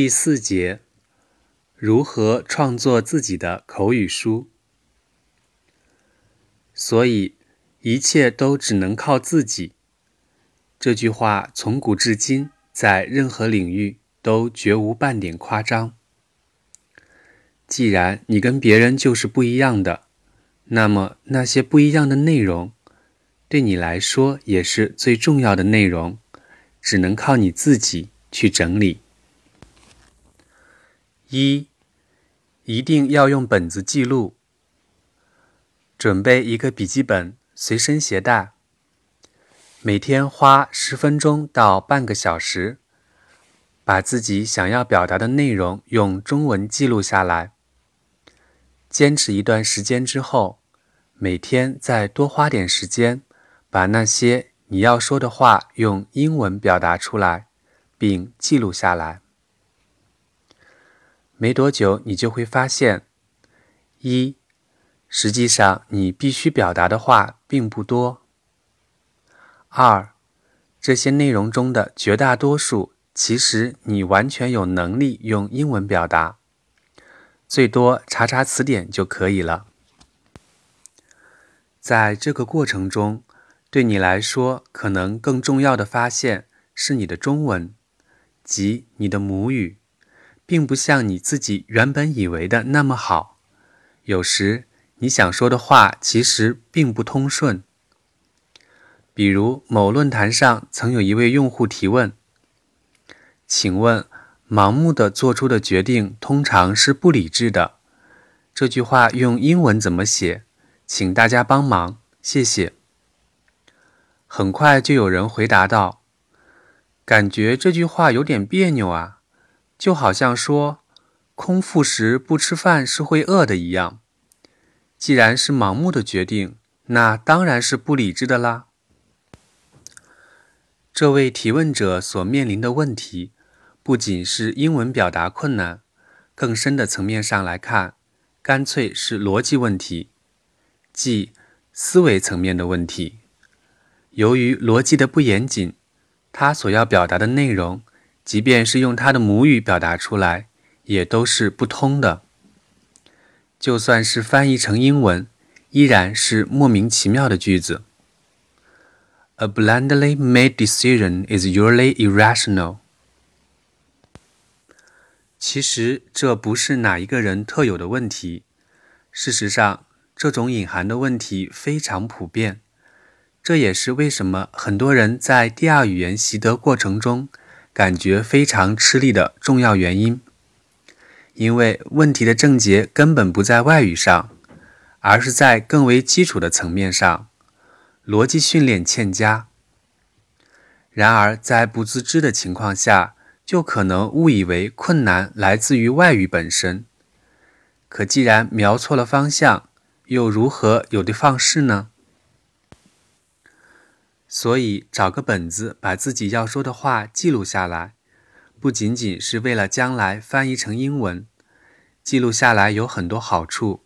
第四节：如何创作自己的口语书？所以，一切都只能靠自己。这句话从古至今，在任何领域都绝无半点夸张。既然你跟别人就是不一样的，那么那些不一样的内容，对你来说也是最重要的内容，只能靠你自己去整理。一，一定要用本子记录。准备一个笔记本，随身携带。每天花十分钟到半个小时，把自己想要表达的内容用中文记录下来。坚持一段时间之后，每天再多花点时间，把那些你要说的话用英文表达出来，并记录下来。没多久，你就会发现：一，实际上你必须表达的话并不多；二，这些内容中的绝大多数，其实你完全有能力用英文表达，最多查查词典就可以了。在这个过程中，对你来说可能更重要的发现是你的中文，即你的母语。并不像你自己原本以为的那么好。有时你想说的话其实并不通顺。比如某论坛上曾有一位用户提问：“请问，盲目的做出的决定通常是不理智的。”这句话用英文怎么写？请大家帮忙，谢谢。很快就有人回答道：“感觉这句话有点别扭啊。”就好像说空腹时不吃饭是会饿的一样。既然是盲目的决定，那当然是不理智的啦。这位提问者所面临的问题，不仅是英文表达困难，更深的层面上来看，干脆是逻辑问题，即思维层面的问题。由于逻辑的不严谨，他所要表达的内容。即便是用他的母语表达出来，也都是不通的。就算是翻译成英文，依然是莫名其妙的句子。A blindly made decision is usually irrational。其实这不是哪一个人特有的问题，事实上，这种隐含的问题非常普遍。这也是为什么很多人在第二语言习得过程中。感觉非常吃力的重要原因，因为问题的症结根本不在外语上，而是在更为基础的层面上，逻辑训练欠佳。然而，在不自知的情况下，就可能误以为困难来自于外语本身。可既然瞄错了方向，又如何有的放矢呢？所以，找个本子，把自己要说的话记录下来，不仅仅是为了将来翻译成英文。记录下来有很多好处，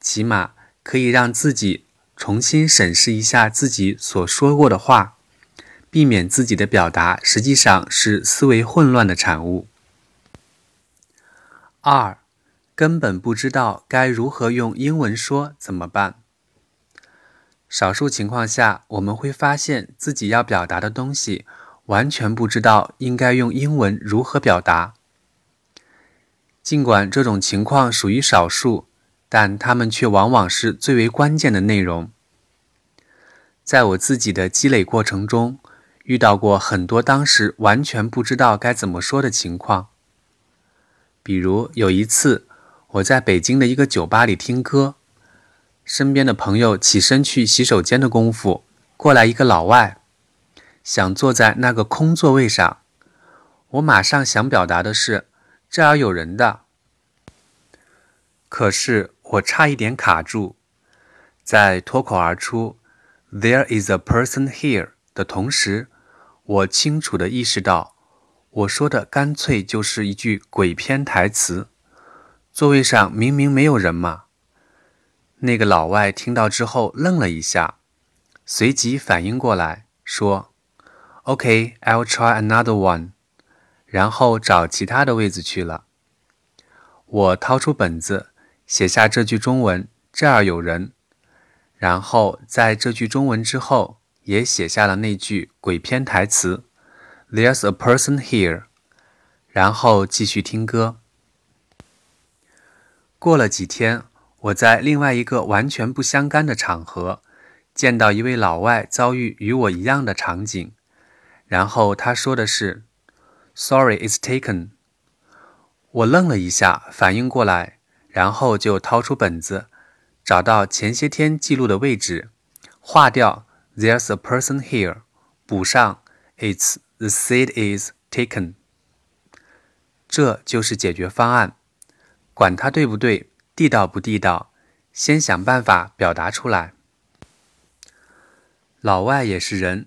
起码可以让自己重新审视一下自己所说过的话，避免自己的表达实际上是思维混乱的产物。二，根本不知道该如何用英文说怎么办？少数情况下，我们会发现自己要表达的东西，完全不知道应该用英文如何表达。尽管这种情况属于少数，但它们却往往是最为关键的内容。在我自己的积累过程中，遇到过很多当时完全不知道该怎么说的情况。比如有一次，我在北京的一个酒吧里听歌。身边的朋友起身去洗手间的功夫，过来一个老外，想坐在那个空座位上。我马上想表达的是这儿有人的，可是我差一点卡住，在脱口而出 “There is a person here” 的同时，我清楚地意识到，我说的干脆就是一句鬼片台词。座位上明明没有人嘛。那个老外听到之后愣了一下，随即反应过来，说：“OK, I'll try another one。”然后找其他的位子去了。我掏出本子，写下这句中文：“这儿有人。”然后在这句中文之后，也写下了那句鬼片台词：“There's a person here。”然后继续听歌。过了几天，我在另外一个完全不相干的场合，见到一位老外遭遇与我一样的场景，然后他说的是：“Sorry, it's taken。”我愣了一下，反应过来，然后就掏出本子，找到前些天记录的位置，划掉 "There's a person here"，补上 "It's the seat is taken"。这就是解决方案，管它对不对，地道不地道，先想办法表达出来。老外也是人，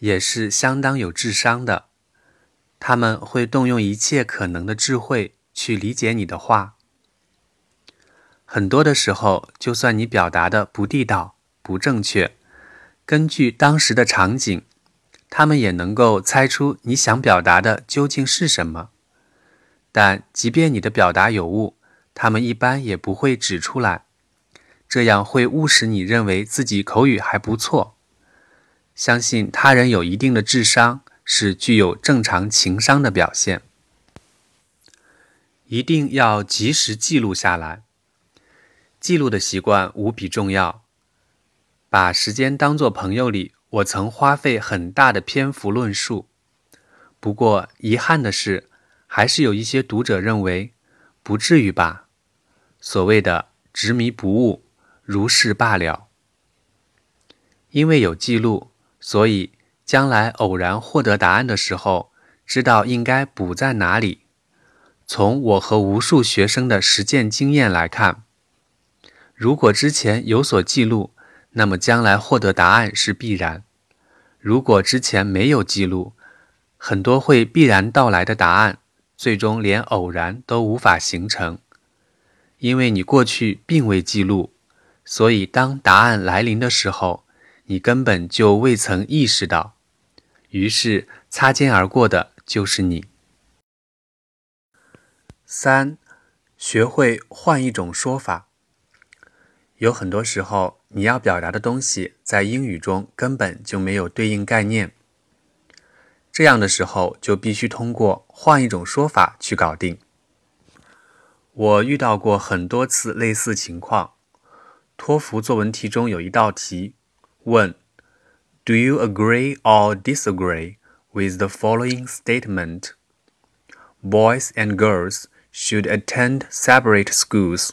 也是相当有智商的。他们会动用一切可能的智慧去理解你的话。很多的时候，就算你表达的不地道、不正确，根据当时的场景，他们也能够猜出你想表达的究竟是什么。但即便你的表达有误，他们一般也不会指出来，这样会误使你认为自己口语还不错。相信他人有一定的智商。是具有正常情商的表现，一定要及时记录下来。记录的习惯无比重要。把时间当作朋友里，我曾花费很大的篇幅论述。不过遗憾的是，还是有一些读者认为不至于吧。所谓的执迷不悟，如是罢了。因为有记录，所以。将来偶然获得答案的时候，知道应该补在哪里。从我和无数学生的实践经验来看，如果之前有所记录，那么将来获得答案是必然；如果之前没有记录，很多会必然到来的答案，最终连偶然都无法形成。因为你过去并未记录，所以当答案来临的时候，你根本就未曾意识到。于是，擦肩而过的就是你。三，学会换一种说法。有很多时候，你要表达的东西在英语中根本就没有对应概念，这样的时候就必须通过换一种说法去搞定。我遇到过很多次类似情况。托福作文题中有一道题，问。Do you agree or disagree with the following statement? Boys and girls should attend separate schools.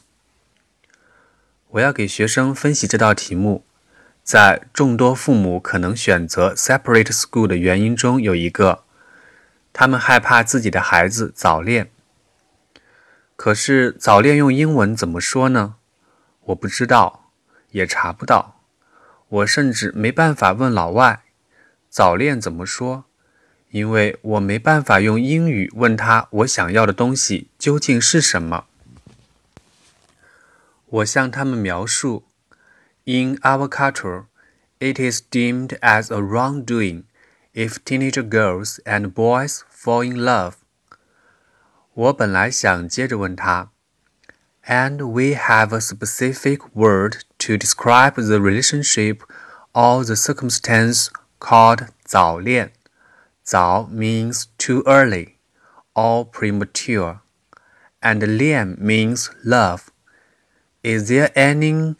我要给学生分析这道题目，在众多父母可能选择 separate school 的原因中，有一个，他们害怕自己的孩子早恋。可是早恋用英文怎么说呢？我不知道，也查不到。我甚至没办法问老外早恋怎么说，因为我没办法用英语问他我想要的东西究竟是什么。我向他们描述：In our culture, it is deemed as a wrongdoing if teenage girls and boys fall in love。我本来想接着问他，And we have a specific word to describe the relationship or the circumstance called 早恋. Zao means too early or premature, and lian means love. Is there any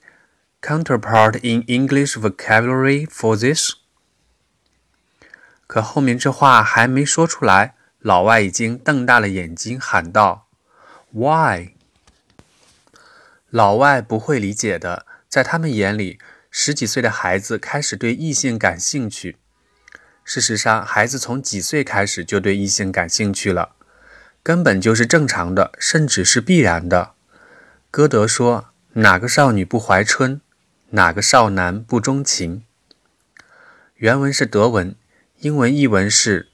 counterpart in English vocabulary for this? 可后面这话还没说出来， 老外已经瞪大了眼睛喊道：“Why？” 老外不会理解的。在他们眼里，十几岁的孩子开始对异性感兴趣。事实上，孩子从几岁开始就对异性感兴趣了，根本就是正常的，甚至是必然的。歌德说：“哪个少女不怀春？哪个少男不钟情？”原文是德文，英文译文是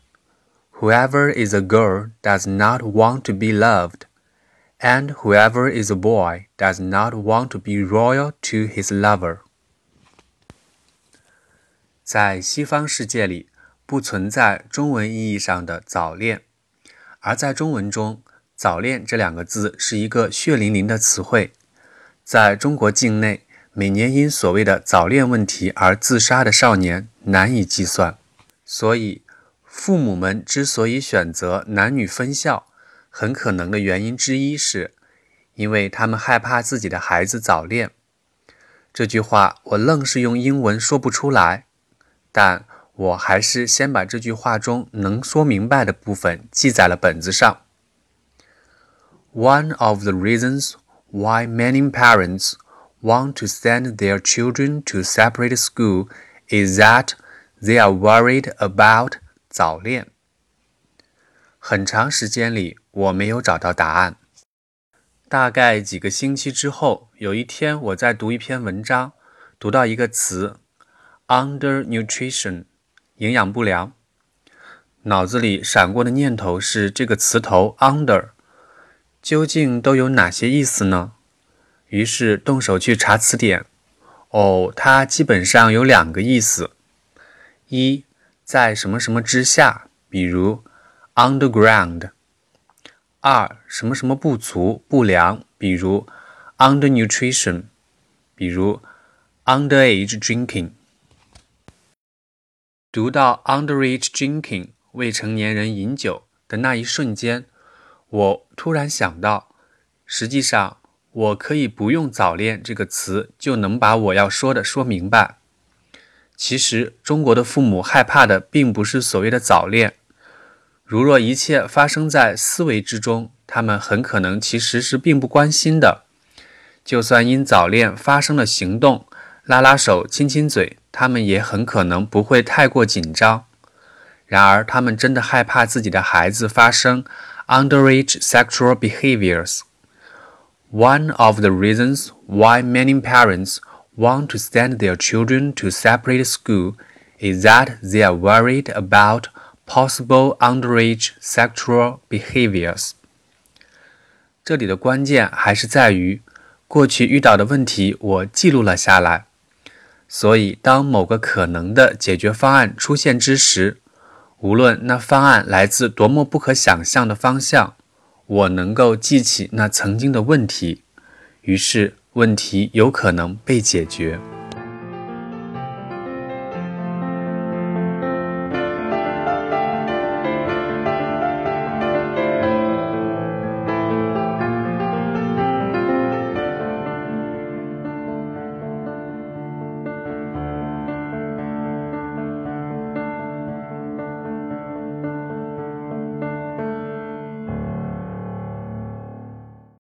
：“Whoever is a girl does not want to be loved。” And whoever is a boy does not want to be loyal to his lover。在西方世界里，不存在中文意义上的早恋，而在中文中，“早恋”这两个字是一个血淋淋的词汇。在中国境内，每年因所谓的早恋问题而自杀的少年难以计算。所以，父母们之所以选择男女分校，很可能的原因之一是，因为他们害怕自己的孩子早恋。这句话我愣是用英文说不出来，但我还是先把这句话中能说明白的部分记在了本子上。One of the reasons why many parents want to send their children to separate school is that they are worried about 早恋。很长时间里，我没有找到答案。大概几个星期之后，有一天我在读一篇文章，读到一个词，undernutrition，营养不良。脑子里闪过的念头是这个词头 under，究竟都有哪些意思呢？于是动手去查词典。哦，它基本上有两个意思：一，在什么什么之下，比如 underground。二什么什么不足不良，比如 undernutrition，比如 underage drinking。读到 underage drinking 未成年人饮酒的那一瞬间，我突然想到，实际上我可以不用“早恋”这个词就能把我要说的说明白。其实中国的父母害怕的并不是所谓的早恋。如若一切发生在思维之中，他们很可能其实是并不关心的。就算因早恋发生了行动，拉拉手、亲亲嘴，他们也很可能不会太过紧张。然而，他们真的害怕自己的孩子发生 underage sexual behaviors。One of the reasons why many parents want to send their children to separate school is that they are worried about Possible underage sexual behaviors。这里的关键还是在于过去遇到的问题，我记录了下来。所以，当某个可能的解决方案出现之时，无论那方案来自多么不可想象的方向，我能够记起那曾经的问题，于是问题有可能被解决。